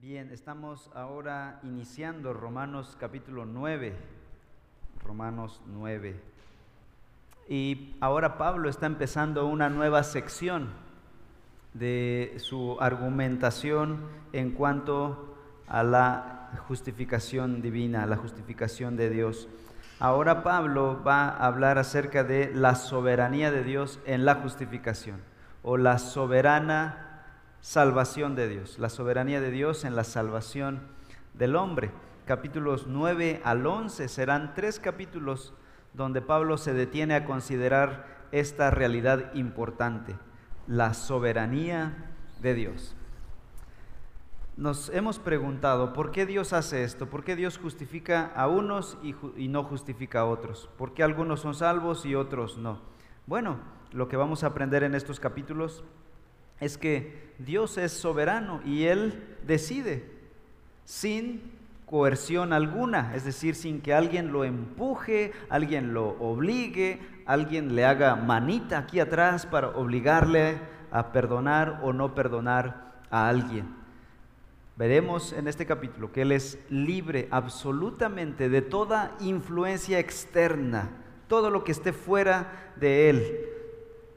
Bien, estamos ahora iniciando Romanos capítulo 9. Romanos 9. Y ahora Pablo está empezando una nueva sección de su argumentación en cuanto a la justificación divina, la justificación de Dios. Ahora Pablo va a hablar acerca de la soberanía de Dios en la justificación o la soberana salvación de Dios, la soberanía de Dios en la salvación del hombre. Capítulos 9 al 11 serán tres capítulos donde Pablo se detiene a considerar esta realidad importante, la soberanía de Dios. Nos hemos preguntado, ¿por qué Dios hace esto? ¿Por qué Dios justifica a unos y, no justifica a otros? ¿Por qué algunos son salvos y otros no? Bueno, lo que vamos a aprender en estos capítulos es que Dios es soberano y Él decide sin coerción alguna, es decir, sin que alguien lo empuje, alguien lo obligue, alguien le haga manita aquí atrás para obligarle a perdonar o no perdonar a alguien. Veremos en este capítulo que Él es libre absolutamente de toda influencia externa, todo lo que esté fuera de Él.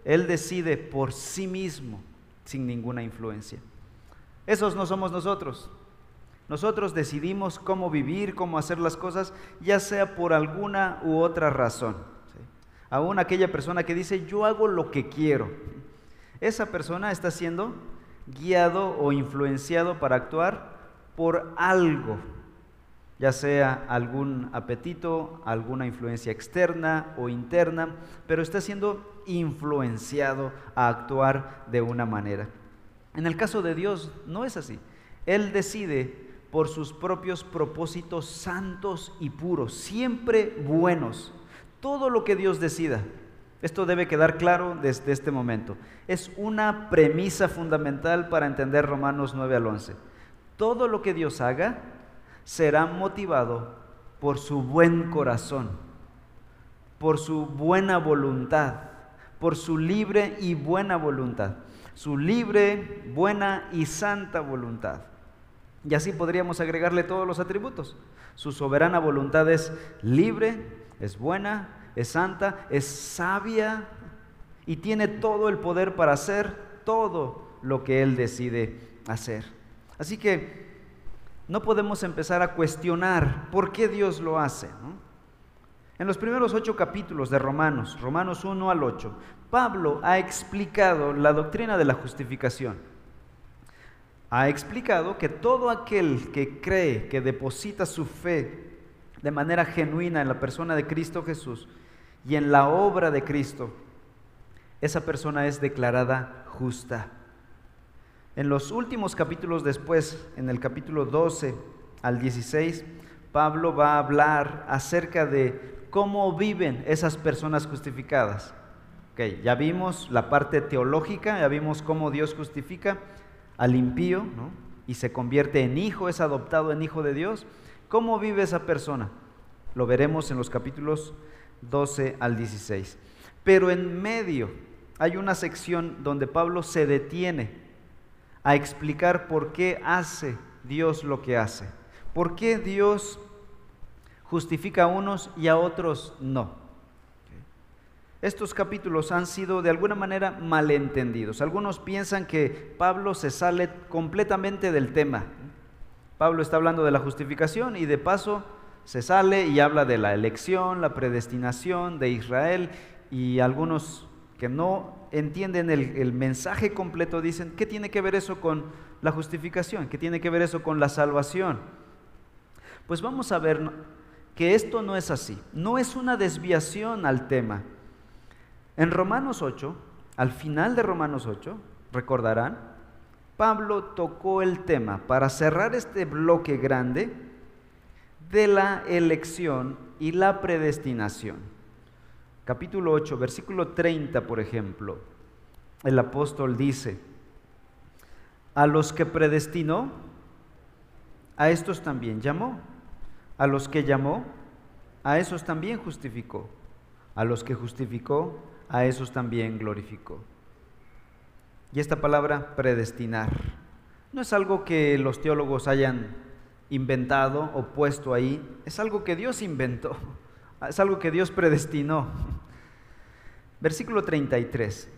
Él decide por sí mismo sin ninguna influencia. Esos no somos nosotros. Nosotros decidimos cómo vivir, cómo hacer las cosas, ya sea por alguna u otra razón. Aún aquella persona que dice, yo hago lo que quiero. Esa persona está siendo guiado o influenciado para actuar por algo, ya sea algún apetito, alguna influencia externa o interna, pero está siendo influenciado a actuar de una manera. En el caso de Dios no es así. Él decide por sus propios propósitos santos y puros, siempre buenos. Todo lo que Dios decida, esto debe quedar claro desde este momento. Es una premisa fundamental para entender Romanos 9 al 11. Todo lo que Dios haga será motivado por su buen corazón, por su buena voluntad, por su libre y buena voluntad, su libre, buena y santa voluntad. Y así podríamos agregarle todos los atributos. Su soberana voluntad es libre, es buena, es santa, es sabia y tiene todo el poder para hacer todo lo que Él decide hacer. Así que no podemos empezar a cuestionar por qué Dios lo hace. En los primeros ocho capítulos de Romanos, Romanos 1 al 8, Pablo ha explicado la doctrina de la justificación. Ha explicado que todo aquel que cree, que deposita su fe de manera genuina en la persona de Cristo Jesús y en la obra de Cristo, esa persona es declarada justa. En los últimos capítulos después, en el capítulo 12 al 16, Pablo va a hablar acerca de cómo viven esas personas justificadas. Okay, ya vimos la parte teológica, ya vimos cómo Dios justifica al impío y se convierte en hijo, es adoptado en hijo de Dios. ¿Cómo vive esa persona? Lo veremos en los capítulos 12 al 16. Pero en medio hay una sección donde Pablo se detiene a explicar por qué hace Dios lo que hace. ¿Por qué Dios justifica a unos y a otros no? Estos capítulos han sido de alguna manera malentendidos. Algunos piensan que Pablo se sale completamente del tema. Pablo está hablando de la justificación y de paso se sale y habla de la elección, la predestinación de Israel y algunos que no entienden el, mensaje completo dicen, ¿qué tiene que ver eso con la justificación? ¿Qué tiene que ver eso con la salvación? Pues vamos a ver que esto no es así, no es una desviación al tema. En Romanos 8, al final de Romanos 8, recordarán, Pablo tocó el tema para cerrar este bloque grande de la elección y la predestinación capítulo 8, versículo 30, por ejemplo, el apóstol dice, a los que predestinó, a estos también llamó, a los que llamó, a esos también justificó, a los que justificó, a esos también glorificó. Y esta palabra predestinar, no es algo que los teólogos hayan inventado o puesto ahí, es algo que Dios inventó, es algo que Dios predestinó. Versículo 33.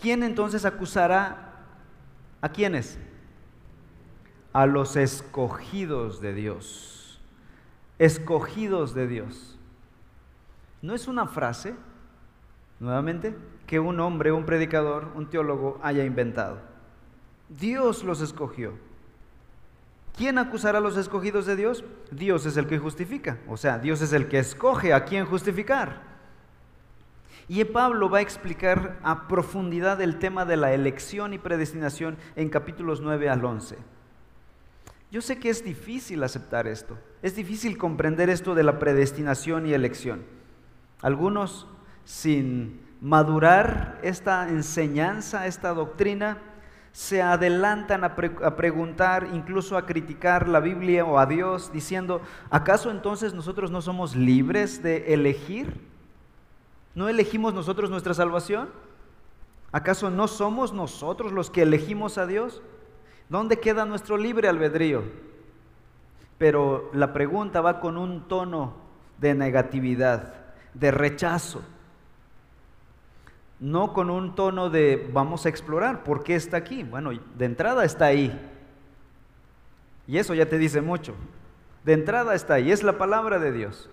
¿Quién entonces acusará a quiénes? A los escogidos de Dios. Escogidos de Dios. No es una frase, nuevamente, que un hombre, un predicador, un teólogo haya inventado. Dios los escogió. ¿Quién acusará a los escogidos de Dios? Dios es el que justifica. O sea, Dios es el que escoge a quién justificar. Y Pablo va a explicar a profundidad el tema de la elección y predestinación en capítulos 9 al 11. Yo sé que es difícil aceptar esto, es difícil comprender esto de la predestinación y elección. Algunos, sin madurar esta enseñanza, esta doctrina, se adelantan a, preguntar, incluso a criticar la Biblia o a Dios, diciendo, ¿acaso entonces nosotros no somos libres de elegir? ¿No elegimos nosotros nuestra salvación? ¿Acaso no somos nosotros los que elegimos a Dios? ¿Dónde queda nuestro libre albedrío? Pero la pregunta va con un tono de negatividad, de rechazo, no con un tono de vamos a explorar, ¿por qué está aquí? Bueno, de entrada está ahí. Y eso ya te dice mucho. De entrada está ahí, es la palabra de Dios.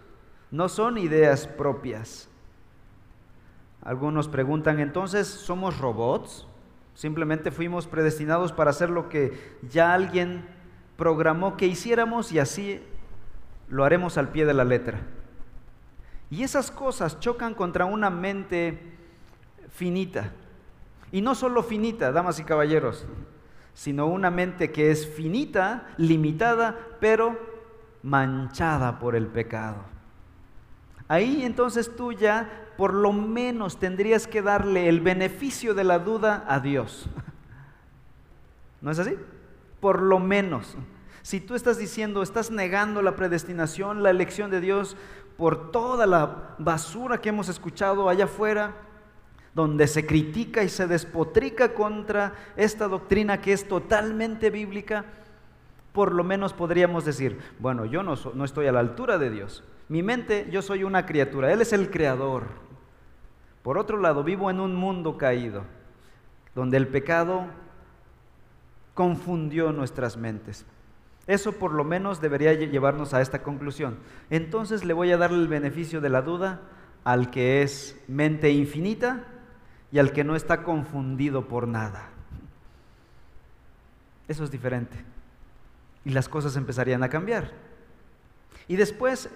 No son ideas propias. Algunos preguntan, entonces, ¿somos robots? Simplemente fuimos predestinados para hacer lo que ya alguien programó que hiciéramos y así lo haremos al pie de la letra. Y esas cosas chocan contra una mente finita. Y no solo finita, damas y caballeros, sino una mente que es finita, limitada, pero manchada por el pecado. Ahí entonces tú ya por lo menos tendrías que darle el beneficio de la duda a Dios. ¿No es así? Por lo menos. Si tú estás diciendo, estás negando la predestinación, la elección de Dios por toda la basura que hemos escuchado allá afuera, donde se critica y se despotrica contra esta doctrina que es totalmente bíblica, por lo menos podríamos decir, bueno, yo no, no estoy a la altura de Dios. Mi mente, yo soy una criatura, Él es el creador. Por otro lado, vivo en un mundo caído, donde el pecado confundió nuestras mentes. Eso por lo menos debería llevarnos a esta conclusión. Entonces le voy a darle el beneficio de la duda al que es mente infinita y al que no está confundido por nada. Eso es diferente. Y las cosas empezarían a cambiar. Y después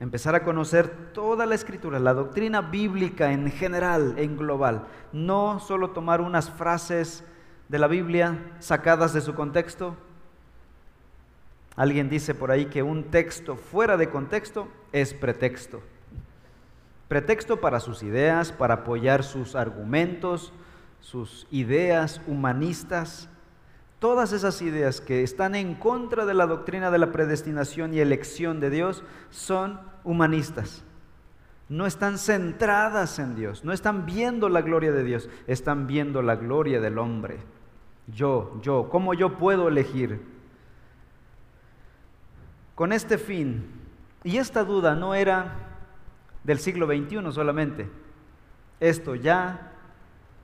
empezar a conocer toda la escritura, la doctrina bíblica en general, en global. No solo tomar unas frases de la Biblia sacadas de su contexto. Alguien dice por ahí que un texto fuera de contexto es pretexto. Pretexto para sus ideas, para apoyar sus argumentos, sus ideas humanistas. Todas esas ideas que están en contra de la doctrina de la predestinación y elección de Dios son humanistas. No están centradas en Dios, no están viendo la gloria de Dios, están viendo la gloria del hombre. Yo, yo, ¿cómo yo puedo elegir? Con este fin, y esta duda no era del siglo XXI solamente, esto ya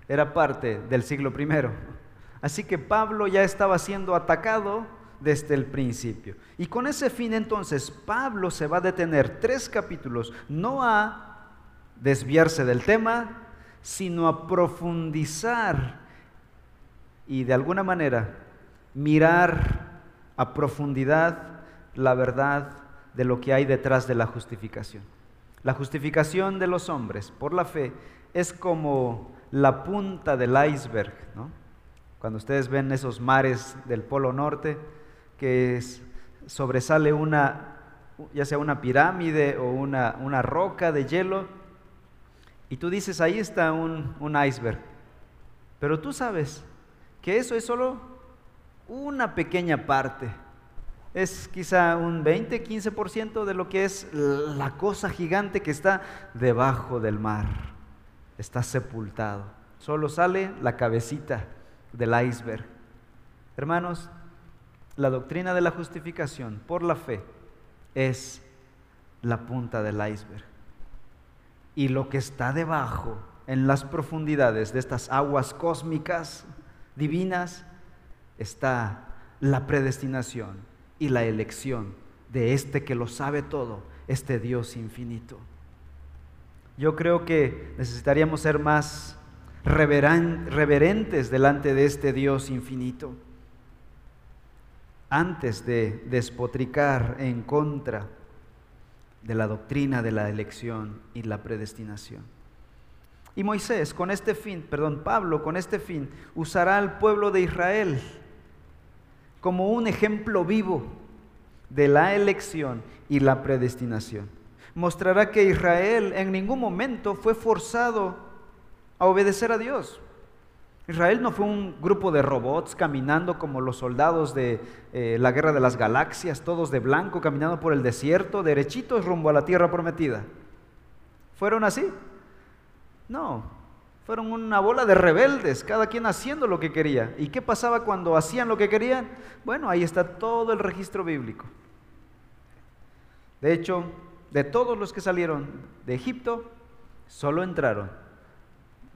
era parte del siglo I. Así que Pablo ya estaba siendo atacado desde el principio. Y con ese fin entonces Pablo se va a detener tres capítulos, no a desviarse del tema, sino a profundizar y de alguna manera mirar a profundidad la verdad de lo que hay detrás de la justificación. La justificación de los hombres por la fe es como la punta del iceberg, Cuando ustedes ven esos mares del Polo Norte, que sobresale una, ya sea una pirámide o una, una, roca de hielo, y tú dices, ahí está un, un iceberg. Pero tú sabes que eso es solo una pequeña parte. Es quizá un 20, 15% de lo que es la cosa gigante que está debajo del mar. Está sepultado. Solo sale la cabecita del iceberg. Hermanos, la doctrina de la justificación por la fe es la punta del iceberg. Y lo que está debajo, en las profundidades de estas aguas cósmicas, divinas, está la predestinación y la elección de este que lo sabe todo, este Dios infinito. Yo creo que necesitaríamos ser más reverentes delante de este Dios infinito antes de despotricar en contra de la doctrina de la elección y la predestinación. Y Moisés, con este fin, perdón, Pablo, con este fin, usará al pueblo de Israel como un ejemplo vivo de la elección y la predestinación. Mostrará que Israel en ningún momento fue forzado a obedecer a Dios. Israel no fue un grupo de robots caminando como los soldados de eh, la guerra de las galaxias, todos de blanco, caminando por el desierto, derechitos rumbo a la tierra prometida. ¿Fueron así? No, fueron una bola de rebeldes, cada quien haciendo lo que quería. ¿Y qué pasaba cuando hacían lo que querían? Bueno, ahí está todo el registro bíblico. De hecho, de todos los que salieron de Egipto, solo entraron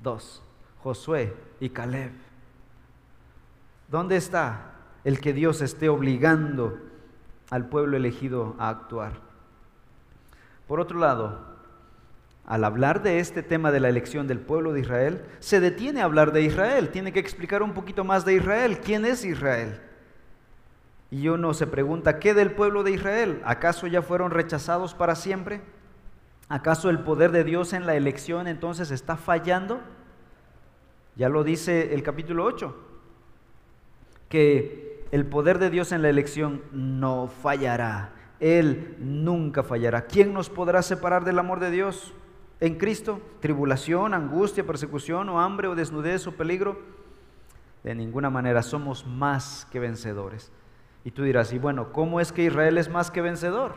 dos, Josué y Caleb. ¿Dónde está el que Dios esté obligando al pueblo elegido a actuar? Por otro lado, al hablar de este tema de la elección del pueblo de Israel, se detiene a hablar de Israel, tiene que explicar un poquito más de Israel. ¿Quién es Israel? Y uno se pregunta, ¿qué del pueblo de Israel? ¿Acaso ya fueron rechazados para siempre? ¿Acaso el poder de Dios en la elección entonces está fallando? Ya lo dice el capítulo 8, que el poder de Dios en la elección no fallará. Él nunca fallará. ¿Quién nos podrá separar del amor de Dios en Cristo? ¿Tribulación, angustia, persecución o hambre o desnudez o peligro? De ninguna manera somos más que vencedores. Y tú dirás, y bueno, ¿cómo es que Israel es más que vencedor?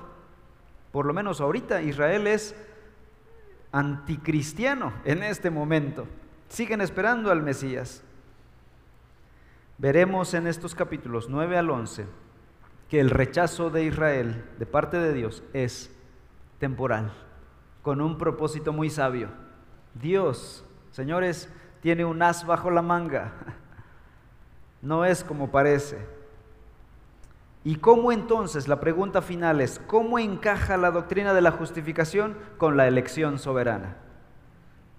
Por lo menos ahorita Israel es anticristiano en este momento siguen esperando al Mesías. Veremos en estos capítulos 9 al 11 que el rechazo de Israel de parte de Dios es temporal, con un propósito muy sabio. Dios, señores, tiene un as bajo la manga. No es como parece. ¿Y cómo entonces, la pregunta final es, ¿cómo encaja la doctrina de la justificación con la elección soberana?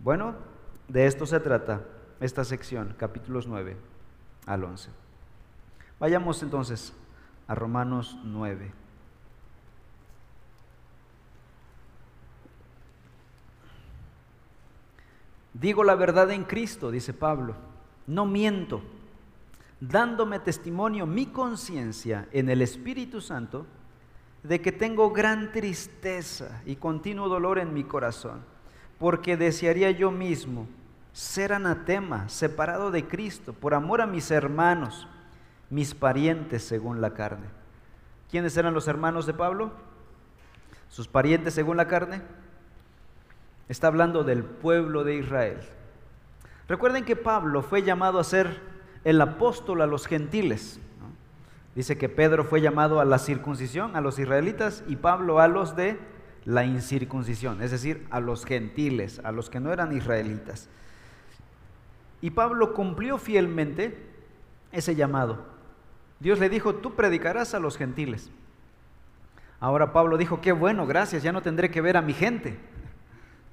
Bueno, de esto se trata esta sección, capítulos 9 al 11. Vayamos entonces a Romanos 9. Digo la verdad en Cristo, dice Pablo, no miento, dándome testimonio mi conciencia en el Espíritu Santo de que tengo gran tristeza y continuo dolor en mi corazón porque desearía yo mismo ser anatema, separado de Cristo, por amor a mis hermanos, mis parientes según la carne. ¿Quiénes eran los hermanos de Pablo? Sus parientes según la carne. Está hablando del pueblo de Israel. Recuerden que Pablo fue llamado a ser el apóstol a los gentiles. Dice que Pedro fue llamado a la circuncisión, a los israelitas, y Pablo a los de la incircuncisión, es decir, a los gentiles, a los que no eran israelitas. Y Pablo cumplió fielmente ese llamado. Dios le dijo, tú predicarás a los gentiles. Ahora Pablo dijo, qué bueno, gracias, ya no tendré que ver a mi gente.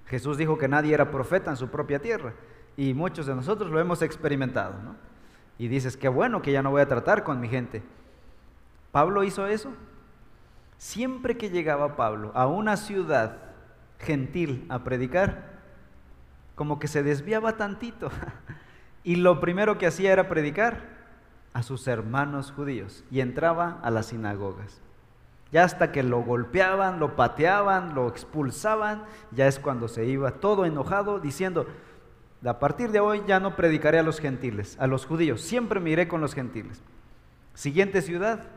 Jesús dijo que nadie era profeta en su propia tierra y muchos de nosotros lo hemos experimentado. ¿no? Y dices, qué bueno que ya no voy a tratar con mi gente. ¿Pablo hizo eso? Siempre que llegaba Pablo a una ciudad gentil a predicar, como que se desviaba tantito. Y lo primero que hacía era predicar a sus hermanos judíos y entraba a las sinagogas. Ya hasta que lo golpeaban, lo pateaban, lo expulsaban, ya es cuando se iba todo enojado diciendo, a partir de hoy ya no predicaré a los gentiles, a los judíos, siempre me iré con los gentiles. Siguiente ciudad,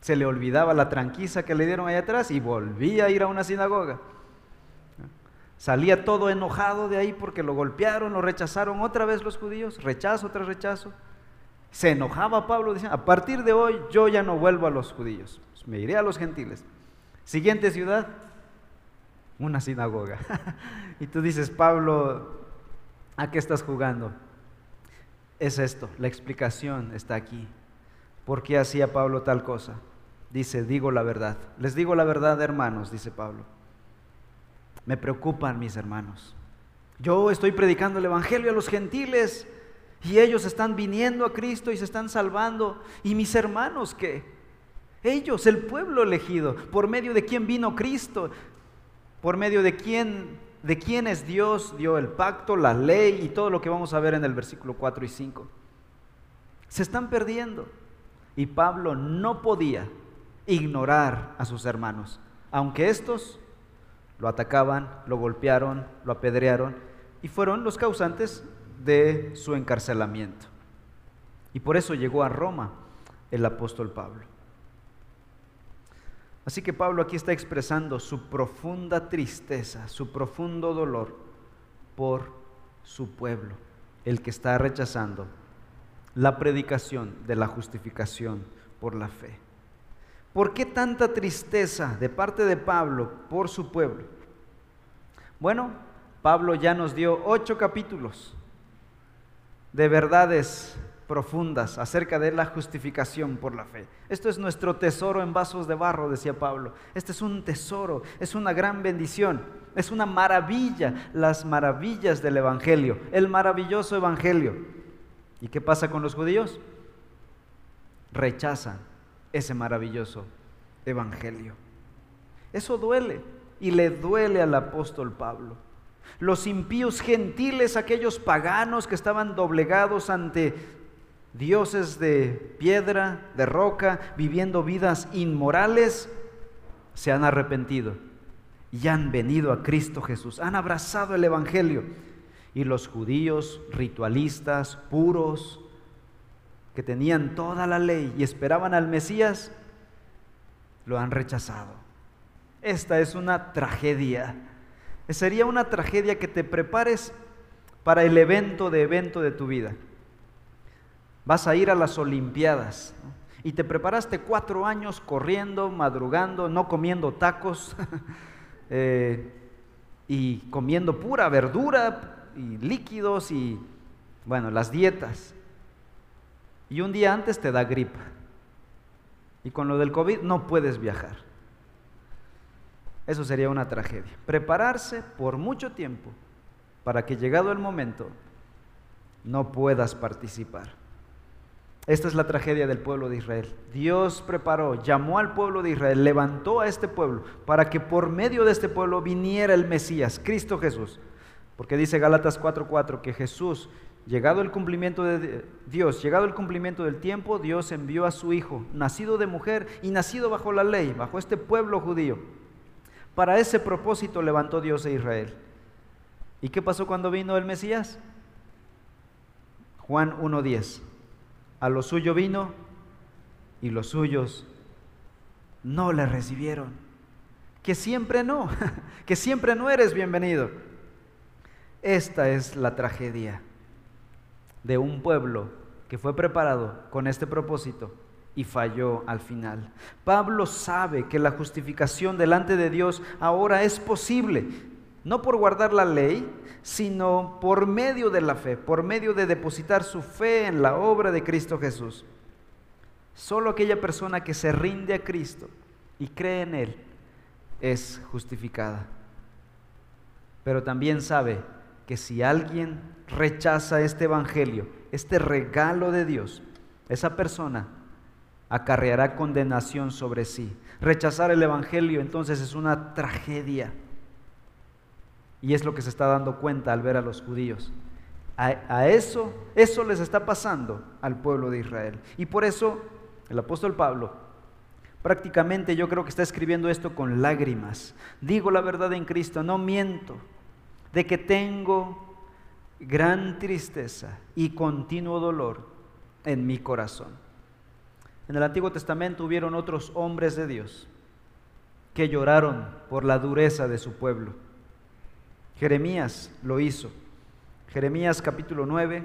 se le olvidaba la tranquiza que le dieron ahí atrás y volvía a ir a una sinagoga. Salía todo enojado de ahí porque lo golpearon, lo rechazaron otra vez los judíos, rechazo tras rechazo. Se enojaba Pablo diciendo, a partir de hoy yo ya no vuelvo a los judíos, pues me iré a los gentiles. Siguiente ciudad, una sinagoga. y tú dices, Pablo, ¿a qué estás jugando? Es esto, la explicación está aquí. ¿Por qué hacía Pablo tal cosa? Dice, digo la verdad. Les digo la verdad, hermanos, dice Pablo. Me preocupan mis hermanos. Yo estoy predicando el Evangelio a los gentiles y ellos están viniendo a Cristo y se están salvando. ¿Y mis hermanos qué? Ellos, el pueblo elegido, por medio de quién vino Cristo, por medio de quién, de quién es Dios, dio el pacto, la ley y todo lo que vamos a ver en el versículo 4 y 5. Se están perdiendo. Y Pablo no podía ignorar a sus hermanos, aunque estos lo atacaban, lo golpearon, lo apedrearon y fueron los causantes de su encarcelamiento. Y por eso llegó a Roma el apóstol Pablo. Así que Pablo aquí está expresando su profunda tristeza, su profundo dolor por su pueblo, el que está rechazando la predicación de la justificación por la fe. ¿Por qué tanta tristeza de parte de Pablo por su pueblo? Bueno, Pablo ya nos dio ocho capítulos de verdades profundas acerca de la justificación por la fe. Esto es nuestro tesoro en vasos de barro, decía Pablo. Este es un tesoro, es una gran bendición, es una maravilla, las maravillas del Evangelio, el maravilloso Evangelio. ¿Y qué pasa con los judíos? Rechazan ese maravilloso Evangelio. Eso duele y le duele al apóstol Pablo los impíos gentiles, aquellos paganos que estaban doblegados ante dioses de piedra, de roca, viviendo vidas inmorales, se han arrepentido y han venido a Cristo Jesús, han abrazado el Evangelio. Y los judíos ritualistas, puros, que tenían toda la ley y esperaban al Mesías, lo han rechazado. Esta es una tragedia Sería una tragedia que te prepares para el evento de evento de tu vida. Vas a ir a las Olimpiadas y te preparaste cuatro años corriendo, madrugando, no comiendo tacos eh, y comiendo pura verdura y líquidos y, bueno, las dietas. Y un día antes te da gripa. Y con lo del COVID no puedes viajar. Eso sería una tragedia. Prepararse por mucho tiempo para que llegado el momento no puedas participar. Esta es la tragedia del pueblo de Israel. Dios preparó, llamó al pueblo de Israel, levantó a este pueblo para que por medio de este pueblo viniera el Mesías, Cristo Jesús. Porque dice Gálatas 4:4 que Jesús, llegado el cumplimiento de Dios, llegado el cumplimiento del tiempo, Dios envió a su hijo, nacido de mujer y nacido bajo la ley, bajo este pueblo judío para ese propósito levantó Dios a Israel. ¿Y qué pasó cuando vino el Mesías? Juan 1.10. A lo suyo vino y los suyos no le recibieron. Que siempre no, que siempre no eres bienvenido. Esta es la tragedia de un pueblo que fue preparado con este propósito y falló al final. Pablo sabe que la justificación delante de Dios ahora es posible, no por guardar la ley, sino por medio de la fe, por medio de depositar su fe en la obra de Cristo Jesús. Solo aquella persona que se rinde a Cristo y cree en Él es justificada. Pero también sabe que si alguien rechaza este Evangelio, este regalo de Dios, esa persona acarreará condenación sobre sí. Rechazar el Evangelio entonces es una tragedia. Y es lo que se está dando cuenta al ver a los judíos. A, eso, eso les está pasando al pueblo de Israel. Y por eso el apóstol Pablo prácticamente yo creo que está escribiendo esto con lágrimas. Digo la verdad en Cristo, no miento, de que tengo gran tristeza y continuo dolor en mi corazón. En el Antiguo Testamento hubieron otros hombres de Dios que lloraron por la dureza de su pueblo. Jeremías lo hizo. Jeremías capítulo 9,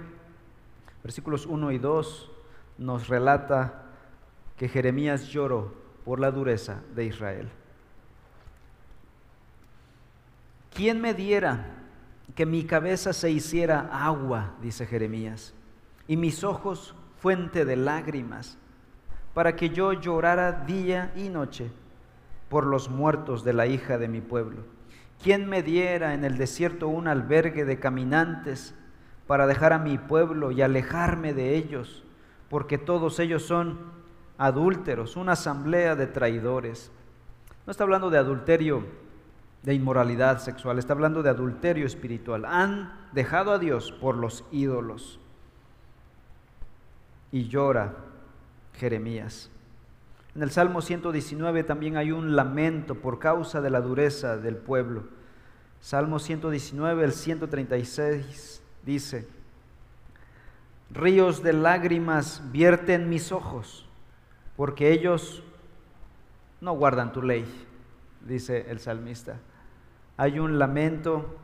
versículos 1 y 2. nos relata que Jeremías lloró por la dureza de Israel. ¿Quién me diera que mi cabeza se hiciera agua, dice Jeremías, y mis ojos fuente de lágrimas, para que yo llorara día y noche por los muertos de la hija de mi pueblo? ¿Quién me diera en el desierto un albergue de caminantes para dejar a mi pueblo y alejarme de ellos? Porque todos ellos son adúlteros, una asamblea de traidores. No está hablando de adulterio de inmoralidad sexual, está hablando de adulterio espiritual. Han dejado a Dios por los ídolos. Y llora Jeremías. En el Salmo 119 también hay un lamento por causa de la dureza del pueblo. Salmo 119, el 136 dice, ríos de lágrimas vierten mis ojos, porque ellos no guardan tu ley, dice el salmista hay un lamento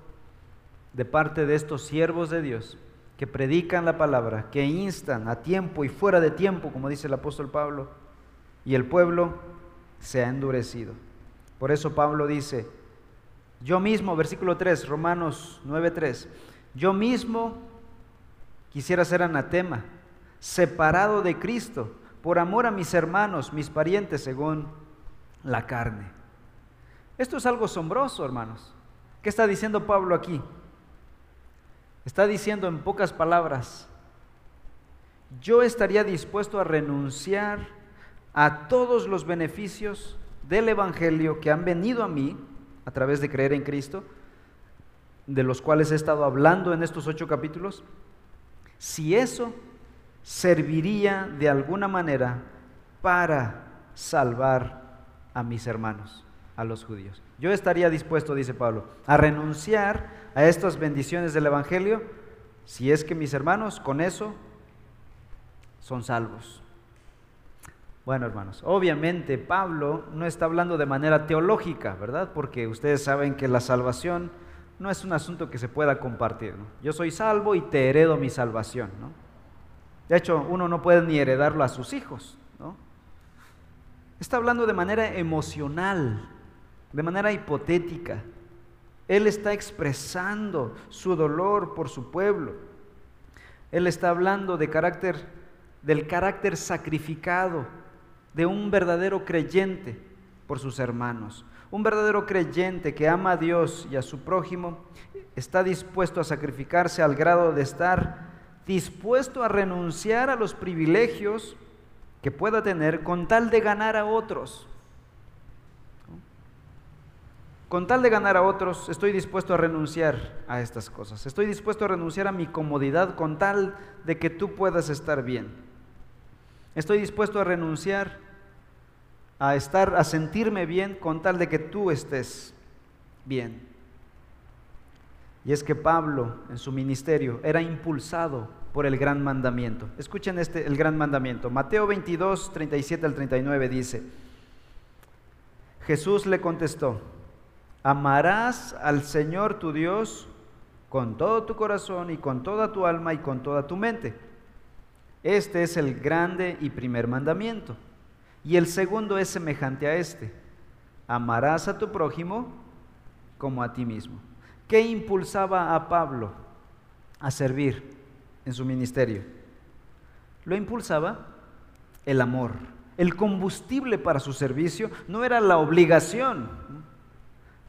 de parte de estos siervos de Dios que predican la palabra, que instan a tiempo y fuera de tiempo, como dice el apóstol Pablo, y el pueblo se ha endurecido. Por eso Pablo dice, yo mismo, versículo 3, Romanos 9:3, yo mismo quisiera ser anatema, separado de Cristo, por amor a mis hermanos, mis parientes, según la carne. Esto es algo asombroso, hermanos. ¿Qué está diciendo Pablo aquí? Está diciendo en pocas palabras, yo estaría dispuesto a renunciar a todos los beneficios del Evangelio que han venido a mí a través de creer en Cristo, de los cuales he estado hablando en estos ocho capítulos, si eso serviría de alguna manera para salvar a mis hermanos a los judíos. Yo estaría dispuesto, dice Pablo, a renunciar a estas bendiciones del Evangelio si es que mis hermanos con eso son salvos. Bueno, hermanos, obviamente Pablo no está hablando de manera teológica, ¿verdad? Porque ustedes saben que la salvación no es un asunto que se pueda compartir. Yo soy salvo y te heredo mi salvación, ¿no? De hecho, uno no puede ni heredarlo a sus hijos, ¿no? Está hablando de manera emocional, de manera hipotética. Él está expresando su dolor por su pueblo. Él está hablando de carácter, del carácter sacrificado de un verdadero creyente por sus hermanos. Un verdadero creyente que ama a Dios y a su prójimo está dispuesto a sacrificarse al grado de estar dispuesto a renunciar a los privilegios que pueda tener con tal de ganar a otros. Con tal de ganar a otros, estoy dispuesto a renunciar a estas cosas. Estoy dispuesto a renunciar a mi comodidad con tal de que tú puedas estar bien. Estoy dispuesto a renunciar a estar a sentirme bien con tal de que tú estés bien. Y es que Pablo en su ministerio era impulsado por el gran mandamiento. Escuchen este el gran mandamiento. Mateo 22, 37 al 39 dice: Jesús le contestó: Amarás al Señor tu Dios con todo tu corazón y con toda tu alma y con toda tu mente. Este es el grande y primer mandamiento. Y el segundo es semejante a este. Amarás a tu prójimo como a ti mismo. ¿Qué impulsaba a Pablo a servir en su ministerio? Lo impulsaba el amor. El combustible para su servicio no era la obligación,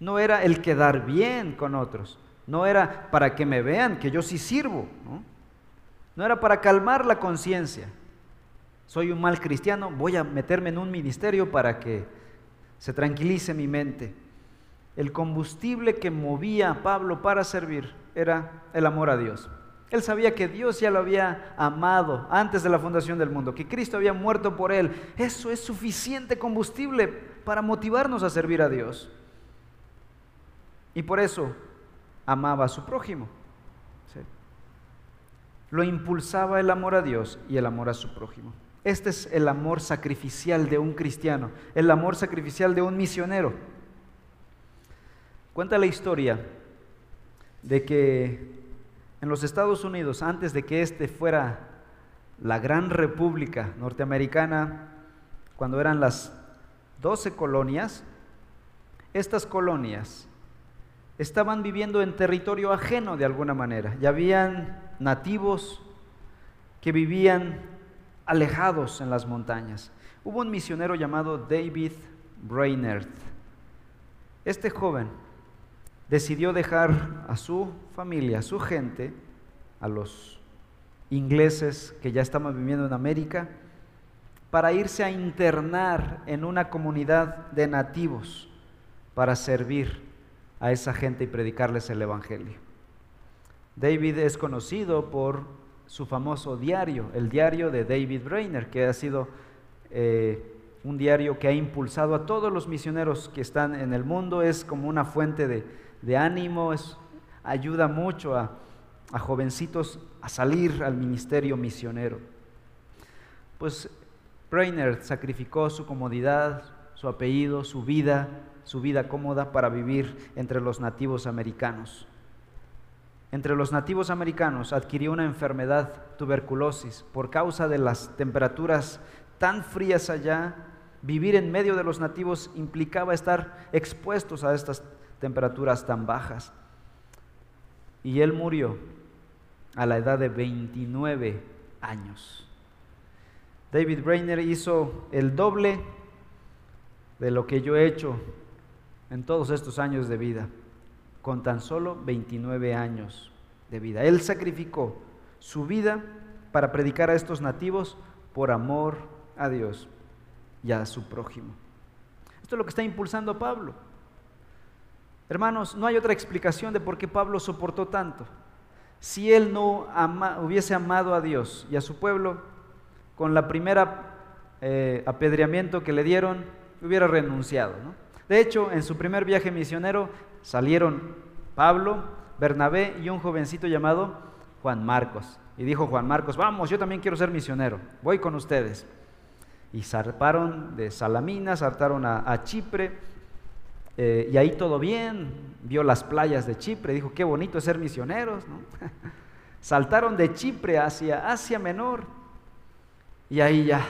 no era el quedar bien con otros, no era para que me vean que yo sí sirvo, ¿no? no era para calmar la conciencia. Soy un mal cristiano, voy a meterme en un ministerio para que se tranquilice mi mente. El combustible que movía a Pablo para servir era el amor a Dios. Él sabía que Dios ya lo había amado antes de la fundación del mundo, que Cristo había muerto por él. Eso es suficiente combustible para motivarnos a servir a Dios. Y por eso amaba a su prójimo. Lo impulsaba el amor a Dios y el amor a su prójimo. Este es el amor sacrificial de un cristiano, el amor sacrificial de un misionero. Cuenta la historia de que en los Estados Unidos, antes de que este fuera la gran república norteamericana, cuando eran las 12 colonias, estas colonias estaban viviendo en territorio ajeno de alguna manera. Ya habían nativos que vivían alejados en las montañas. Hubo un misionero llamado David Brainerd. Este joven decidió dejar a su familia, a su gente, a los ingleses que ya estaban viviendo en América, para irse a internar en una comunidad de nativos para servir a esa gente y predicarles el Evangelio. David es conocido por su famoso diario, el diario de David Brainer, que ha sido eh, un diario que ha impulsado a todos los misioneros que están en el mundo, es como una fuente de, ánimo, ayuda mucho a, a jovencitos a salir al ministerio misionero. Pues Brainerd sacrificó su comodidad, su apellido, su vida, su vida cómoda para vivir entre los nativos americanos. Entre los nativos americanos adquirió una enfermedad, tuberculosis, por causa de las temperaturas tan frías allá. Vivir en medio de los nativos implicaba estar expuestos a estas temperaturas tan bajas. Y él murió a la edad de 29 años. David Brainer hizo el doble de lo que yo he hecho en todos estos años de vida, con tan solo 29 años de vida. Él sacrificó su vida para predicar a estos nativos por amor a Dios y a su prójimo. Esto es lo que está impulsando a Pablo. Hermanos, no hay otra explicación de por qué Pablo soportó tanto si él no hubiese amado a Dios y a su pueblo, con la primera eh, apedreamiento que le dieron, hubiera renunciado. De hecho, en su primer viaje misionero salieron Pablo, Bernabé y un jovencito llamado Juan Marcos. Y dijo Juan Marcos, vamos, yo también quiero ser misionero, voy con ustedes. Y zarparon de Salamina, zartaron a Chipre, eh, y ahí todo bien, vio las playas de Chipre, dijo, qué bonito es ser misioneros. Saltaron de Chipre hacia Asia Menor y ahí ya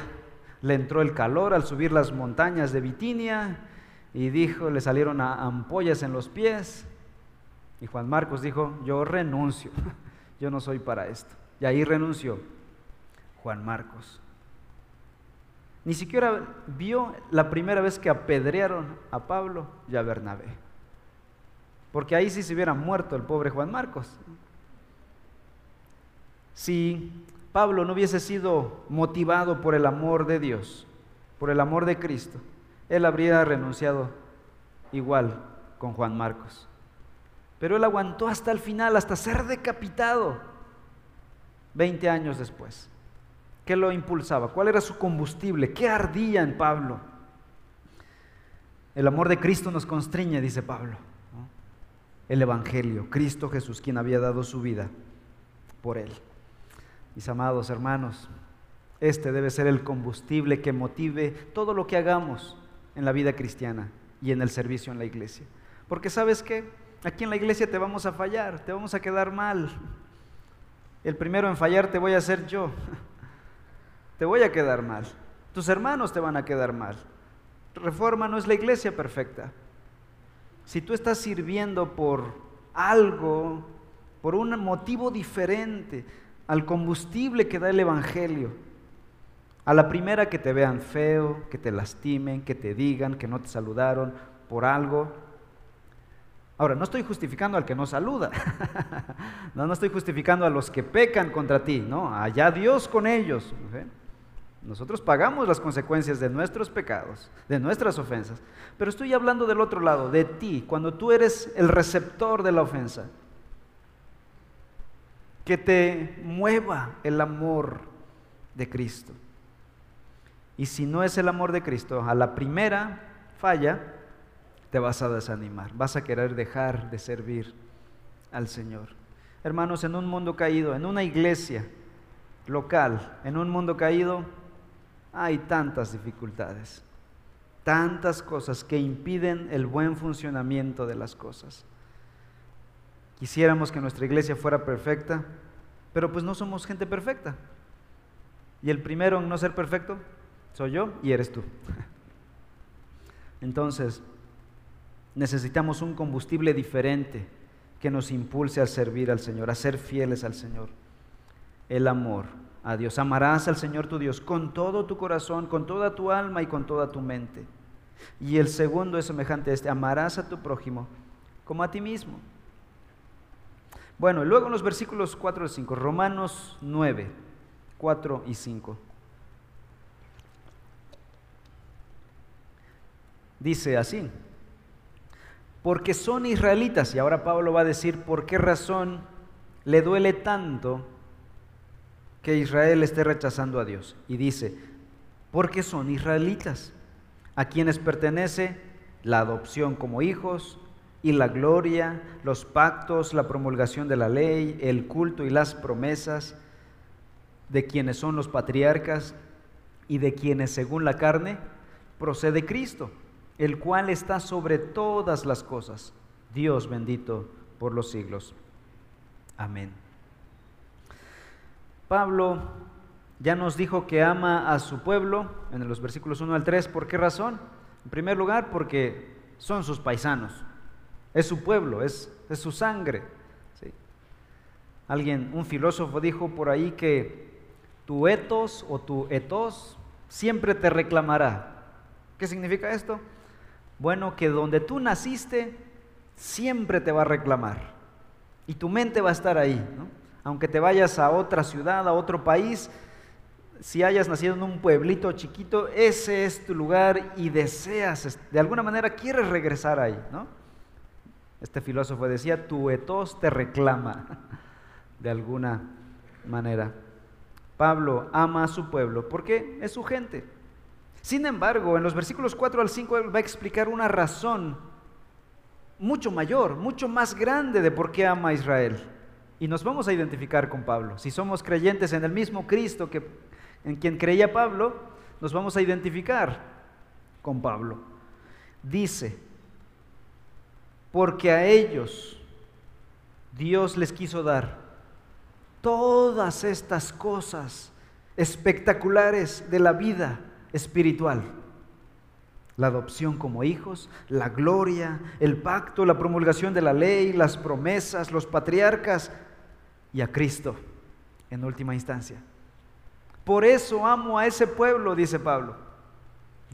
le entró el calor al subir las montañas de Bitinia y dijo, le salieron ampollas en los pies. Y Juan Marcos dijo, yo renuncio, yo no soy para esto. Y ahí renunció Juan Marcos. Ni siquiera vio la primera vez que apedrearon a Pablo y a Bernabé. Porque ahí sí se hubiera muerto el pobre Juan Marcos. Si Pablo no hubiese sido motivado por el amor de Dios, por el amor de Cristo, él habría renunciado igual con Juan Marcos. Pero él aguantó hasta el final, hasta ser decapitado, 20 años después. ¿Qué lo impulsaba? ¿Cuál era su combustible? ¿Qué ardía en Pablo? El amor de Cristo nos constriñe, dice Pablo. El Evangelio, Cristo Jesús, quien había dado su vida por él. Mis amados hermanos, este debe ser el combustible que motive todo lo que hagamos en la vida cristiana y en el servicio en la iglesia. Porque sabes que aquí en la iglesia te vamos a fallar, te vamos a quedar mal. El primero en fallar te voy a ser yo te voy a quedar mal. Tus hermanos te van a quedar mal. Reforma no es la iglesia perfecta. Si tú estás sirviendo por algo, por un motivo diferente al combustible que da el Evangelio, a la primera que te vean feo, que te lastimen, que te digan que no te saludaron por algo. Ahora, no estoy justificando al que no saluda. no, no estoy justificando a los que pecan contra ti. No, allá Dios con ellos. Nosotros pagamos las consecuencias de nuestros pecados, de nuestras ofensas. Pero estoy hablando del otro lado, de ti, cuando tú eres el receptor de la ofensa. Que te mueva el amor de Cristo. Y si no es el amor de Cristo, a la primera falla, te vas a desanimar, vas a querer dejar de servir al Señor. Hermanos, en un mundo caído, en una iglesia local, en un mundo caído, hay tantas dificultades, tantas cosas que impiden el buen funcionamiento de las cosas. Quisiéramos que nuestra iglesia fuera perfecta, pero pues no somos gente perfecta. Y el primero en no ser perfecto soy yo y eres tú. Entonces, necesitamos un combustible diferente que nos impulse a servir al Señor, a ser fieles al Señor. El amor a Dios. Amarás al Señor tu Dios con todo tu corazón, con toda tu alma y con toda tu mente. Y el segundo es semejante a este, amarás a tu prójimo como a ti mismo. Bueno, luego en los versículos 4 y 5, Romanos 9, 4 y 5. Dice así, porque son israelitas, y ahora Pablo va a decir por qué razón le duele tanto que Israel esté rechazando a Dios. Y dice, porque son israelitas, a quienes pertenece la adopción como hijos y la gloria, los pactos, la promulgación de la ley, el culto y las promesas de quienes son los patriarcas y de quienes según la carne procede Cristo, el cual está sobre todas las cosas. Dios bendito por los siglos. Amén. Pablo ya nos dijo que ama a su pueblo en los versículos 1 al 3. ¿Por qué razón? En primer lugar, porque son sus paisanos. Es su pueblo, es, su sangre. Alguien, un filósofo dijo por ahí que tu etos o tu etos siempre te reclamará. ¿Qué significa esto? Bueno, que donde tú naciste siempre te va a reclamar. Y tu mente va a estar ahí. ¿no? aunque te vayas a otra ciudad, a otro país, si hayas nacido en un pueblito chiquito, ese es tu lugar y deseas, de alguna manera quieres regresar ahí, ¿no? Este filósofo decía, tu etos te reclama, de alguna manera. Pablo ama a su pueblo porque es su gente. Sin embargo, en los versículos 4 al 5 él va a explicar una razón mucho mayor, mucho más grande de por qué ama a Israel. Y nos vamos a identificar con Pablo. Si somos creyentes en el mismo Cristo que en quien creía Pablo, nos vamos a identificar con Pablo. Dice, porque a ellos Dios les quiso dar todas estas cosas espectaculares de la vida espiritual. La adopción como hijos, la gloria, el pacto, la promulgación de la ley, las promesas, los patriarcas, y a Cristo en última instancia. Por eso amo a ese pueblo, dice Pablo.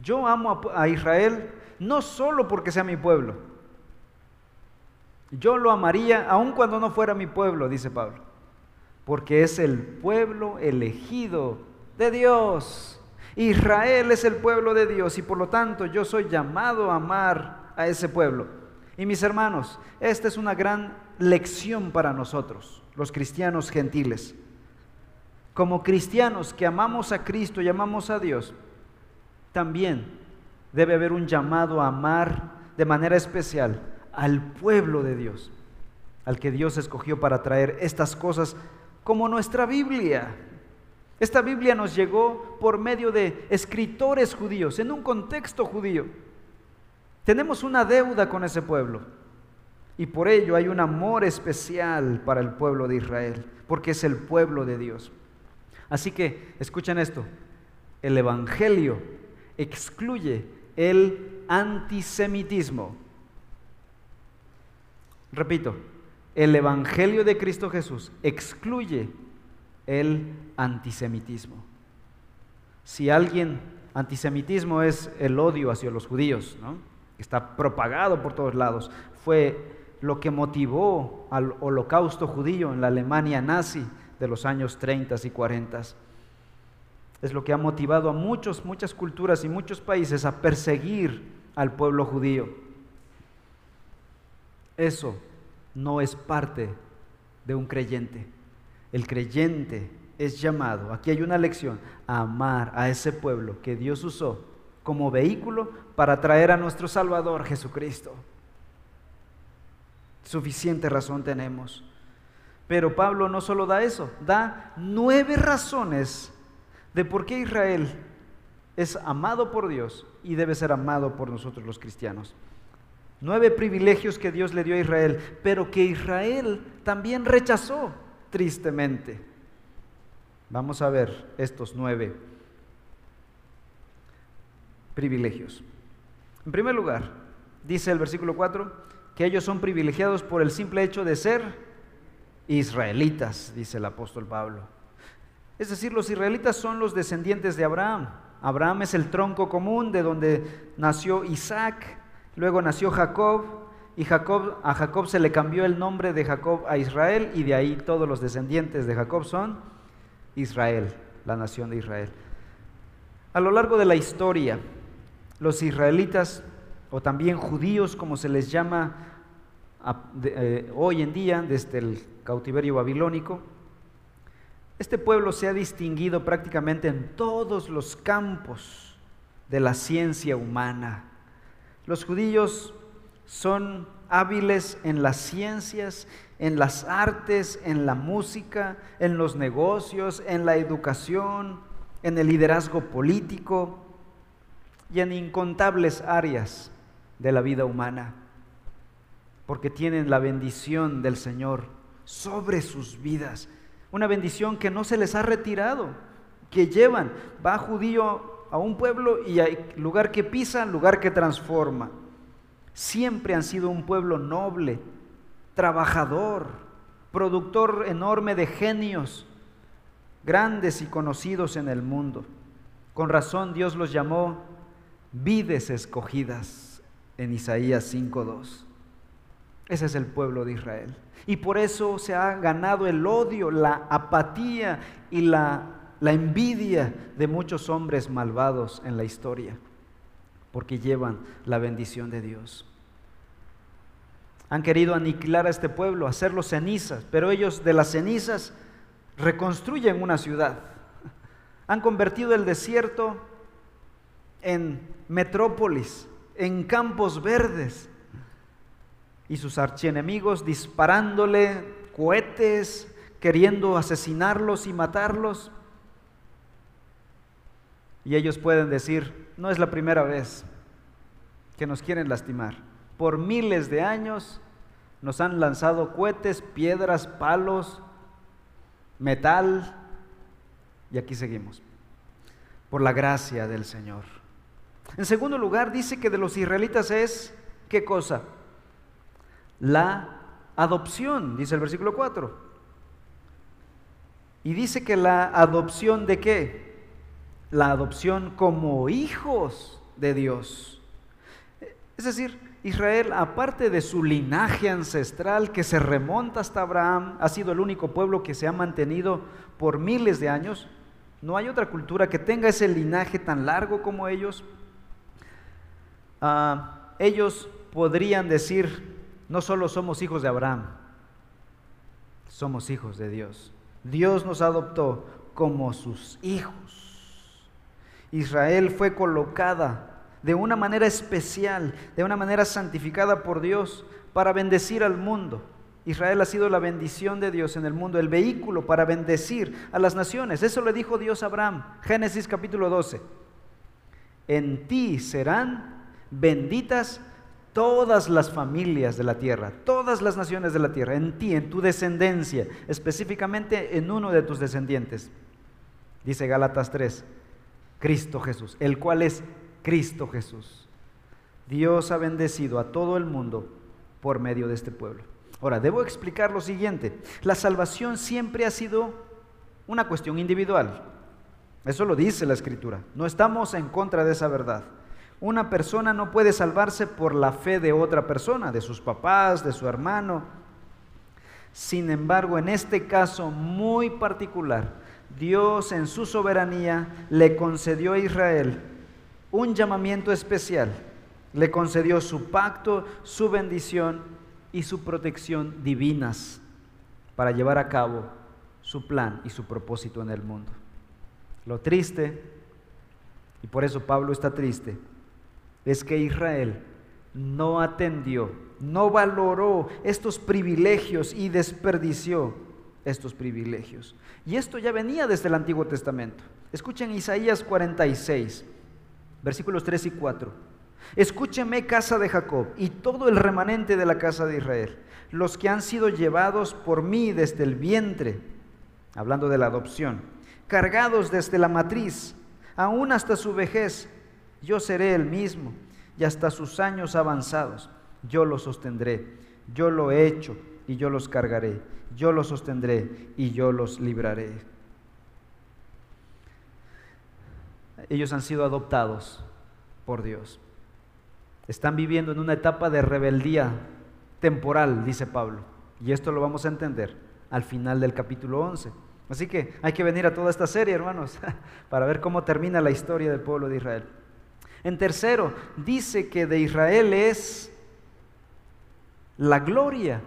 Yo amo a Israel no solo porque sea mi pueblo. Yo lo amaría aun cuando no fuera mi pueblo, dice Pablo. Porque es el pueblo elegido de Dios. Israel es el pueblo de Dios y por lo tanto yo soy llamado a amar a ese pueblo. Y mis hermanos, esta es una gran lección para nosotros los cristianos gentiles. Como cristianos que amamos a Cristo y amamos a Dios, también debe haber un llamado a amar de manera especial al pueblo de Dios, al que Dios escogió para traer estas cosas como nuestra Biblia. Esta Biblia nos llegó por medio de escritores judíos, en un contexto judío. Tenemos una deuda con ese pueblo. Y por ello hay un amor especial para el pueblo de Israel, porque es el pueblo de Dios. Así que, escuchen esto, el Evangelio excluye el antisemitismo. Repito, el Evangelio de Cristo Jesús excluye el antisemitismo. Si alguien, antisemitismo es el odio hacia los judíos, ¿no? está propagado por todos lados, fue lo que motivó al holocausto judío en la Alemania nazi de los años 30 y 40. Es lo que ha motivado a muchos, muchas culturas y muchos países a perseguir al pueblo judío. Eso no es parte de un creyente. El creyente es llamado, aquí hay una lección, a amar a ese pueblo que Dios usó como vehículo para traer a nuestro Salvador Jesucristo suficiente razón tenemos. Pero Pablo no solo da eso, da nueve razones de por qué Israel es amado por Dios y debe ser amado por nosotros los cristianos. Nueve privilegios que Dios le dio a Israel, pero que Israel también rechazó tristemente. Vamos a ver estos nueve privilegios. En primer lugar, dice el versículo 4, que ellos son privilegiados por el simple hecho de ser israelitas, dice el apóstol Pablo. Es decir, los israelitas son los descendientes de Abraham. Abraham es el tronco común de donde nació Isaac, luego nació Jacob, y Jacob, a Jacob se le cambió el nombre de Jacob a Israel, y de ahí todos los descendientes de Jacob son Israel, la nación de Israel. A lo largo de la historia, los israelitas, o también judíos como se les llama eh, hoy en día desde el cautiverio babilónico, este pueblo se ha distinguido prácticamente en todos los campos de la ciencia humana. Los judíos son hábiles en las ciencias, en las artes, en la música, en los negocios, en la educación, en el liderazgo político y en incontables áreas de la vida humana, porque tienen la bendición del Señor sobre sus vidas, una bendición que no se les ha retirado, que llevan, va judío a un pueblo y hay lugar que pisa, lugar que transforma. Siempre han sido un pueblo noble, trabajador, productor enorme de genios, grandes y conocidos en el mundo. Con razón Dios los llamó vides escogidas en Isaías 5.2. Ese es el pueblo de Israel. Y por eso se ha ganado el odio, la apatía y la, la envidia de muchos hombres malvados en la historia, porque llevan la bendición de Dios. Han querido aniquilar a este pueblo, hacerlo cenizas, pero ellos de las cenizas reconstruyen una ciudad. Han convertido el desierto en metrópolis, en campos verdes. Y sus archienemigos disparándole cohetes, queriendo asesinarlos y matarlos. Y ellos pueden decir, no es la primera vez que nos quieren lastimar por miles de años nos han lanzado cohetes, piedras, palos, metal, y aquí seguimos, por la gracia del Señor. En segundo lugar, dice que de los israelitas es, ¿qué cosa? La adopción, dice el versículo 4. Y dice que la adopción de qué? La adopción como hijos de Dios. Es decir, Israel, aparte de su linaje ancestral que se remonta hasta Abraham, ha sido el único pueblo que se ha mantenido por miles de años. No hay otra cultura que tenga ese linaje tan largo como ellos. Ah, ellos podrían decir, no solo somos hijos de Abraham, somos hijos de Dios. Dios nos adoptó como sus hijos. Israel fue colocada de una manera especial, de una manera santificada por Dios para bendecir al mundo. Israel ha sido la bendición de Dios en el mundo, el vehículo para bendecir a las naciones. Eso le dijo Dios a Abraham, Génesis capítulo 12. En ti serán benditas todas las familias de la tierra, todas las naciones de la tierra, en ti, en tu descendencia, específicamente en uno de tus descendientes. Dice Gálatas 3, Cristo Jesús, el cual es Cristo Jesús. Dios ha bendecido a todo el mundo por medio de este pueblo. Ahora, debo explicar lo siguiente. La salvación siempre ha sido una cuestión individual. Eso lo dice la escritura. No estamos en contra de esa verdad. Una persona no puede salvarse por la fe de otra persona, de sus papás, de su hermano. Sin embargo, en este caso muy particular, Dios en su soberanía le concedió a Israel un llamamiento especial. Le concedió su pacto, su bendición y su protección divinas para llevar a cabo su plan y su propósito en el mundo. Lo triste, y por eso Pablo está triste, es que Israel no atendió, no valoró estos privilegios y desperdició estos privilegios. Y esto ya venía desde el Antiguo Testamento. Escuchen Isaías 46 versículos 3 y 4. Escúcheme casa de Jacob y todo el remanente de la casa de Israel, los que han sido llevados por mí desde el vientre, hablando de la adopción. cargados desde la matriz, aún hasta su vejez, yo seré el mismo, y hasta sus años avanzados, yo los sostendré, yo lo he hecho y yo los cargaré, yo los sostendré y yo los libraré. Ellos han sido adoptados por Dios. Están viviendo en una etapa de rebeldía temporal, dice Pablo. Y esto lo vamos a entender al final del capítulo 11. Así que hay que venir a toda esta serie, hermanos, para ver cómo termina la historia del pueblo de Israel. En tercero, dice que de Israel es la gloria.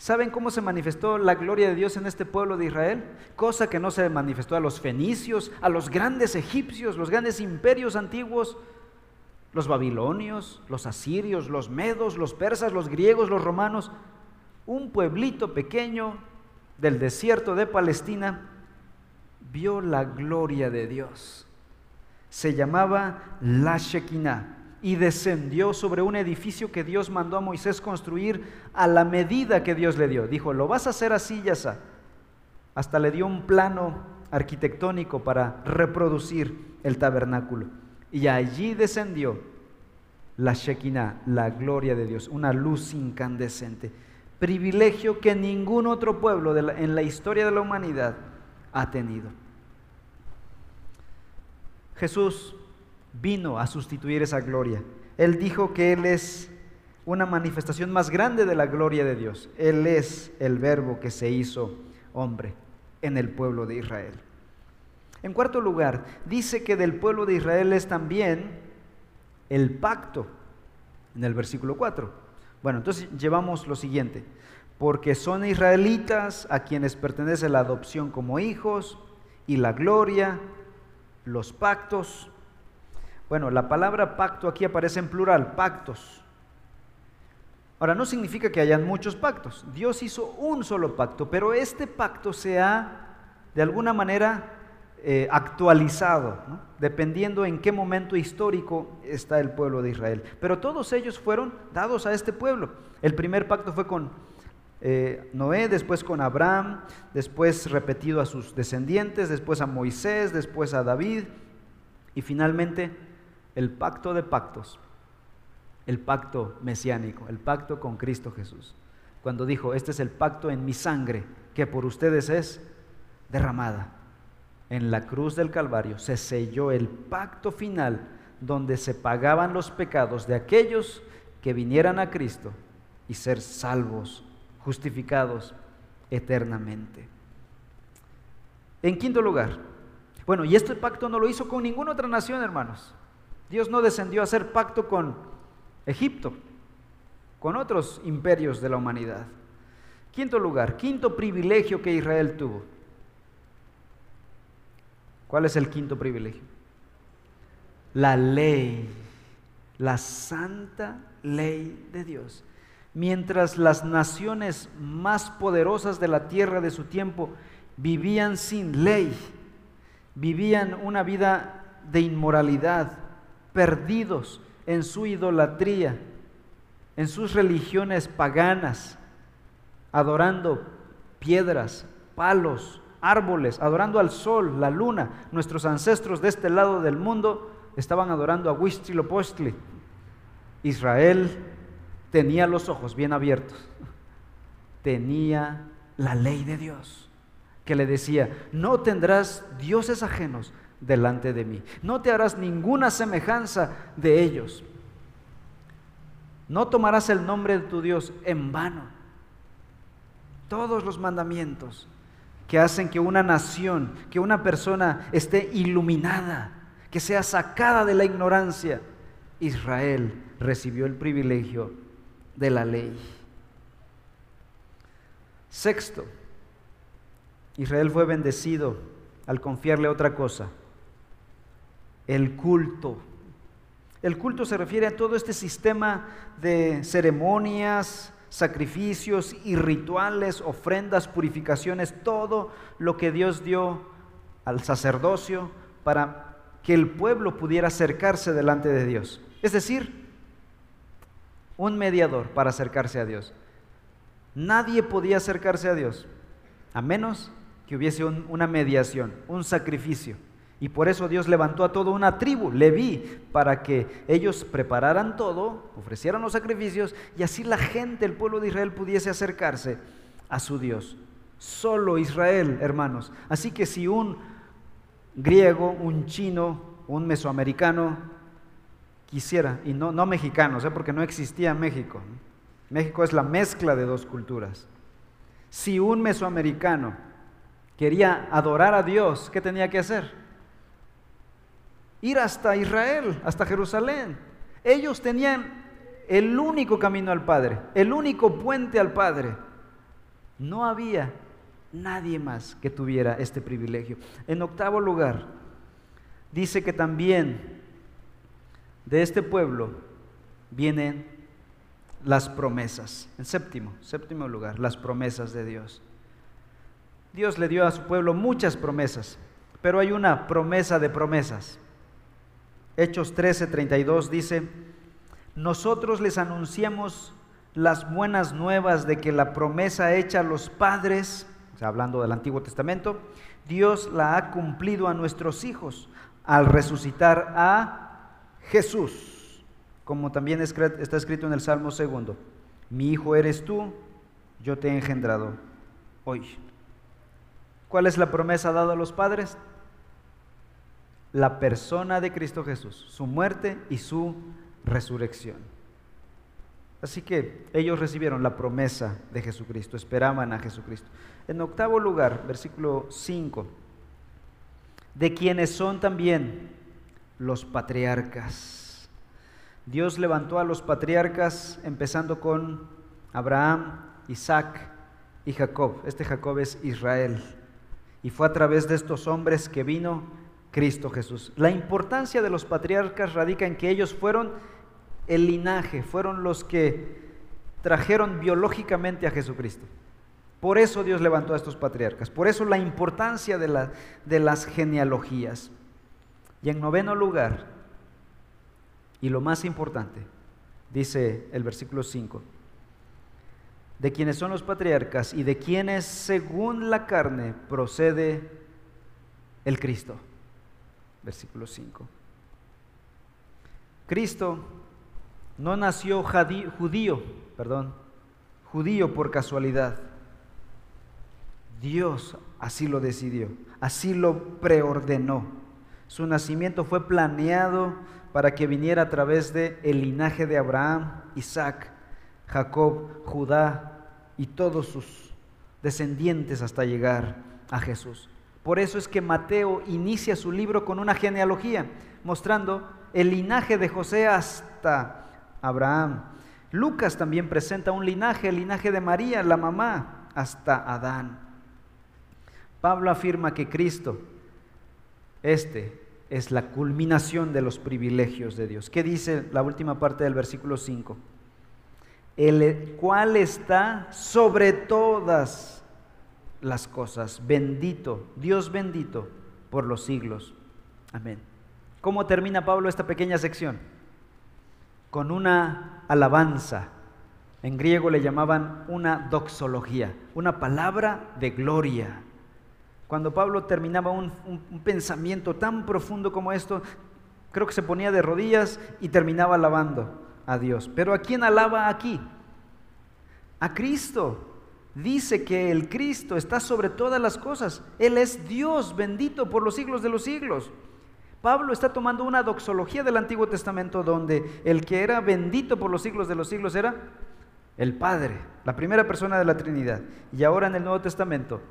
¿Saben cómo se manifestó la gloria de Dios en este pueblo de Israel? Cosa que no se manifestó a los fenicios, a los grandes egipcios, los grandes imperios antiguos, los babilonios, los asirios, los medos, los persas, los griegos, los romanos. Un pueblito pequeño del desierto de Palestina vio la gloria de Dios. Se llamaba La Shekinah y descendió sobre un edificio que Dios mandó a Moisés construir a la medida que Dios le dio. Dijo, lo vas a hacer así, ya. Hasta le dio un plano arquitectónico para reproducir el tabernáculo. Y allí descendió la Shekinah, la gloria de Dios, una luz incandescente privilegio que ningún otro pueblo en la historia de la humanidad ha tenido. Jesús vino a sustituir esa gloria. Él dijo que Él es una manifestación más grande de la gloria de Dios. Él es el verbo que se hizo hombre en el pueblo de Israel. En cuarto lugar, dice que del pueblo de Israel es también el pacto, en el versículo 4. Bueno, entonces llevamos lo siguiente, porque son israelitas a quienes pertenece la adopción como hijos y la gloria, los pactos. Bueno, la palabra pacto aquí aparece en plural, pactos. Ahora, no significa que hayan muchos pactos. Dios hizo un solo pacto, pero este pacto se ha, de alguna manera, eh, actualizado, dependiendo en qué momento histórico está el pueblo de Israel. Pero todos ellos fueron dados a este pueblo. El primer pacto fue con eh, Noé, después con Abraham, después repetido a sus descendientes, después a Moisés, después a David y finalmente el pacto de pactos, el pacto mesiánico, el pacto con Cristo Jesús. Cuando dijo, este es el pacto en mi sangre que por ustedes es derramada en la cruz del Calvario se selló el pacto final donde se pagaban los pecados de aquellos que vinieran a Cristo y ser salvos, justificados eternamente. En quinto lugar, bueno, y este pacto no lo hizo con ninguna otra nación, hermanos. Dios no descendió a hacer pacto con Egipto, con otros imperios de la humanidad. Quinto lugar, quinto privilegio que Israel tuvo. ¿Cuál es el quinto privilegio? La ley, la santa ley de Dios. Mientras las naciones más poderosas de la tierra de su tiempo vivían sin ley, vivían una vida de inmoralidad, perdidos en su idolatría, en sus religiones paganas, adorando piedras, palos, árboles, adorando al sol, la luna. Nuestros ancestros de este lado del mundo estaban adorando a Huitzilopochtli. Israel tenía los ojos bien abiertos. Tenía la ley de Dios que le decía, no tendrás dioses ajenos delante de mí. No te harás ninguna semejanza de ellos. No tomarás el nombre de tu Dios en vano. Todos los mandamientos que hacen que una nación, que una persona esté iluminada, que sea sacada de la ignorancia. Israel recibió el privilegio de la ley. Sexto, Israel fue bendecido al confiarle otra cosa, el culto. El culto se refiere a todo este sistema de ceremonias, sacrificios y rituales, ofrendas, purificaciones, todo lo que Dios dio al sacerdocio para que el pueblo pudiera acercarse delante de Dios. Es decir, un mediador para acercarse a Dios. Nadie podía acercarse a Dios a menos que hubiese una mediación, un sacrificio. Y por eso Dios levantó a toda una tribu, Leví, para que ellos prepararan todo, ofrecieran los sacrificios y así la gente, el pueblo de Israel pudiese acercarse a su Dios. Solo Israel, hermanos. Así que si un griego, un chino, un mesoamericano quisiera, y no, no mexicanos, ¿eh? porque no existía México. México es la mezcla de dos culturas. Si un mesoamericano quería adorar a Dios, ¿qué tenía que hacer? Ir hasta Israel, hasta Jerusalén. Ellos tenían el único camino al Padre, el único puente al Padre. No había nadie más que tuviera este privilegio. En octavo lugar, dice que también de este pueblo vienen las promesas. En séptimo, séptimo lugar, las promesas de Dios. Dios le dio a su pueblo muchas promesas, pero hay una promesa de promesas. Hechos 13:32 dice, nosotros les anunciamos las buenas nuevas de que la promesa hecha a los padres, hablando del Antiguo Testamento, Dios la ha cumplido a nuestros hijos al resucitar a Jesús, como también está escrito en el Salmo segundo, mi hijo eres tú, yo te he engendrado hoy. ¿Cuál es la promesa dada a los padres? La persona de Cristo Jesús, su muerte y su resurrección. Así que ellos recibieron la promesa de Jesucristo, esperaban a Jesucristo. En octavo lugar, versículo 5, de quienes son también los patriarcas. Dios levantó a los patriarcas empezando con Abraham, Isaac y Jacob. Este Jacob es Israel. Y fue a través de estos hombres que vino Cristo Jesús. La importancia de los patriarcas radica en que ellos fueron el linaje, fueron los que trajeron biológicamente a Jesucristo. Por eso Dios levantó a estos patriarcas, por eso la importancia de, de las genealogías. Y en noveno lugar, y lo más importante, dice el versículo 5, de quienes son los patriarcas y de quienes según la carne procede el Cristo versículo 5. Cristo no nació judío, perdón, judío por casualidad. Dios así lo decidió, así lo preordenó. Su nacimiento fue planeado para que viniera a través de el linaje de Abraham, Isaac, Jacob, Judá y todos sus descendientes hasta llegar a Jesús. Por eso es que Mateo inicia su libro con una genealogía, mostrando el linaje de José hasta Abraham. Lucas también presenta un linaje, el linaje de María, la mamá, hasta Adán. Pablo afirma que Cristo, este es la culminación de los privilegios de Dios. ¿Qué dice la última parte del versículo 5? El cual está sobre todas las cosas. Bendito, Dios bendito por los siglos. Amén. ¿Cómo termina Pablo esta pequeña sección? Con una alabanza. En griego le llamaban una doxología, una palabra de gloria. Cuando Pablo terminaba un, pensamiento tan profundo como esto, creo que se ponía de rodillas y terminaba alabando a Dios. Pero ¿a quién alaba aquí? A Cristo dice que el Cristo está sobre todas las cosas. Él es Dios bendito por los siglos de los siglos. Pablo está tomando una doxología del Antiguo Testamento donde el que era bendito por los siglos de los siglos era el Padre, la primera persona de la Trinidad. Y ahora en el Nuevo Testamento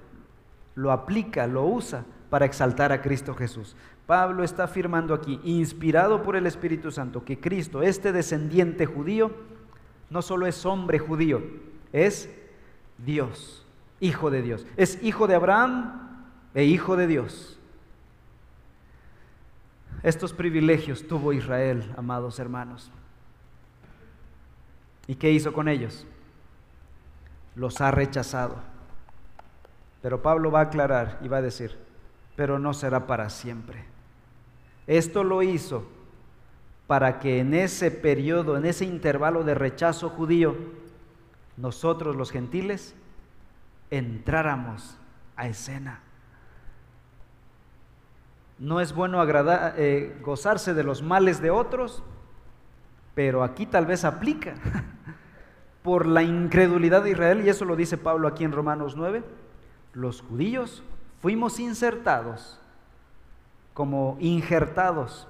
lo aplica, lo usa para exaltar a Cristo Jesús. Pablo está afirmando aquí, inspirado por el Espíritu Santo, que Cristo, este descendiente judío, no solo es hombre judío, es Dios, hijo de Dios. Es hijo de Abraham e hijo de Dios. Estos privilegios tuvo Israel, amados hermanos. ¿Y qué hizo con ellos? Los ha rechazado. Pero Pablo va a aclarar y va a decir, pero no será para siempre. Esto lo hizo para que en ese periodo, en ese intervalo de rechazo judío, nosotros los gentiles entráramos a escena. no es bueno eh, gozarse de los males de otros, pero aquí tal vez aplica por la incredulidad de Israel, y eso lo dice Pablo aquí en Romanos 9, los judíos fuimos insertados como injertados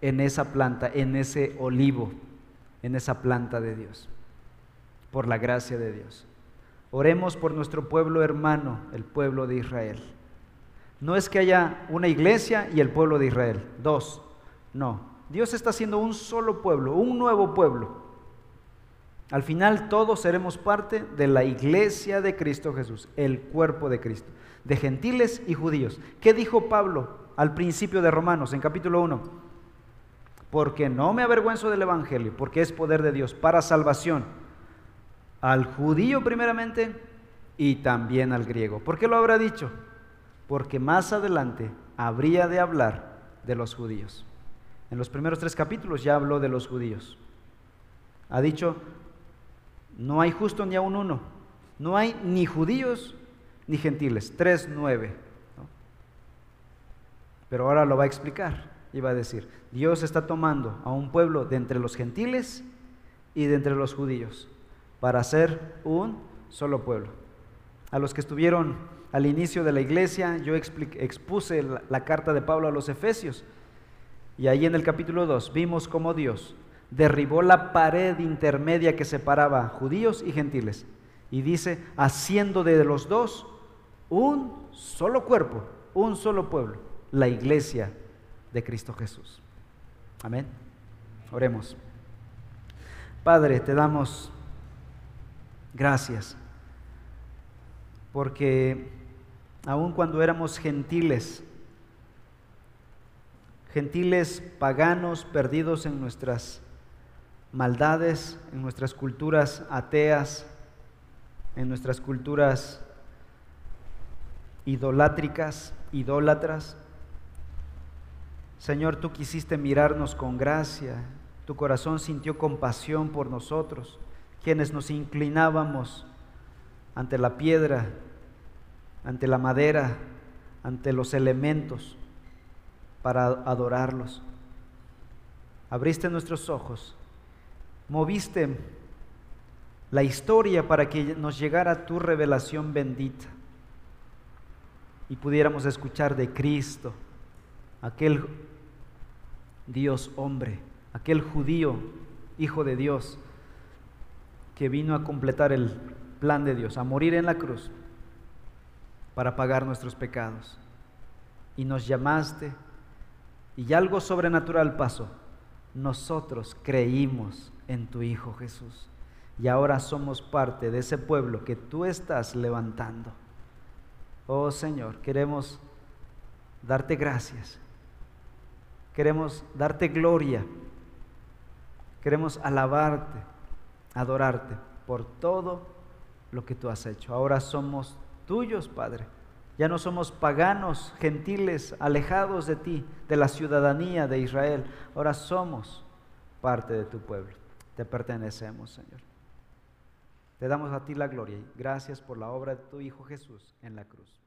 en esa planta, en ese olivo, en esa planta de Dios, por la gracia de Dios. Oremos por nuestro pueblo hermano, el pueblo de Israel. No es que haya una iglesia y el pueblo de Israel, dos, no. Dios está haciendo un solo pueblo, un nuevo pueblo. Al final todos seremos parte de la iglesia de Cristo Jesús, el cuerpo de Cristo, de gentiles y judíos. ¿Qué dijo Pablo al principio de Romanos en capítulo 1? Porque no me avergüenzo del Evangelio, porque es poder de Dios para salvación al judío primeramente y también al griego. ¿Por qué lo habrá dicho? Porque más adelante habría de hablar de los judíos. En los primeros tres capítulos ya habló de los judíos. Ha dicho, no hay justo ni aún uno. No hay ni judíos ni gentiles. 3.9. Pero ahora lo va a explicar y va a decir, Dios está tomando a un pueblo de entre los gentiles y de entre los judíos para ser un solo pueblo. A los que estuvieron al inicio de la iglesia, yo expuse la, carta de Pablo a los Efesios. Y ahí en el capítulo 2 vimos cómo Dios derribó la pared intermedia que separaba judíos y gentiles. Y dice, haciendo de los dos un solo cuerpo, un solo pueblo, la iglesia de Cristo Jesús. Amén. Oremos. Padre, te damos gracias, porque aun cuando éramos gentiles, gentiles paganos perdidos en nuestras maldades, en nuestras culturas ateas, en nuestras culturas idolátricas, idólatras. Señor, tú quisiste mirarnos con gracia, tu corazón sintió compasión por nosotros, quienes nos inclinábamos ante la piedra, ante la madera, ante los elementos para adorarlos. Abriste nuestros ojos moviste la historia para que nos llegara tu revelación bendita y pudiéramos escuchar de Cristo, aquel Dios hombre, aquel judío, hijo de Dios, que vino a completar el plan de Dios, a morir en la cruz para pagar nuestros pecados. Y nos llamaste y algo sobrenatural pasó. Nosotros creímos en tu Hijo Jesús. Y ahora somos parte de ese pueblo que tú estás levantando. Oh Señor, queremos darte gracias. Queremos darte gloria. Queremos alabarte, adorarte por todo lo que tú has hecho. Ahora somos tuyos, Padre. Ya no somos paganos, gentiles, alejados de ti, de la ciudadanía de Israel. Ahora somos parte de tu pueblo te pertenecemos, Señor. Te damos a ti la gloria y gracias por la obra de tu Hijo Jesús en la cruz.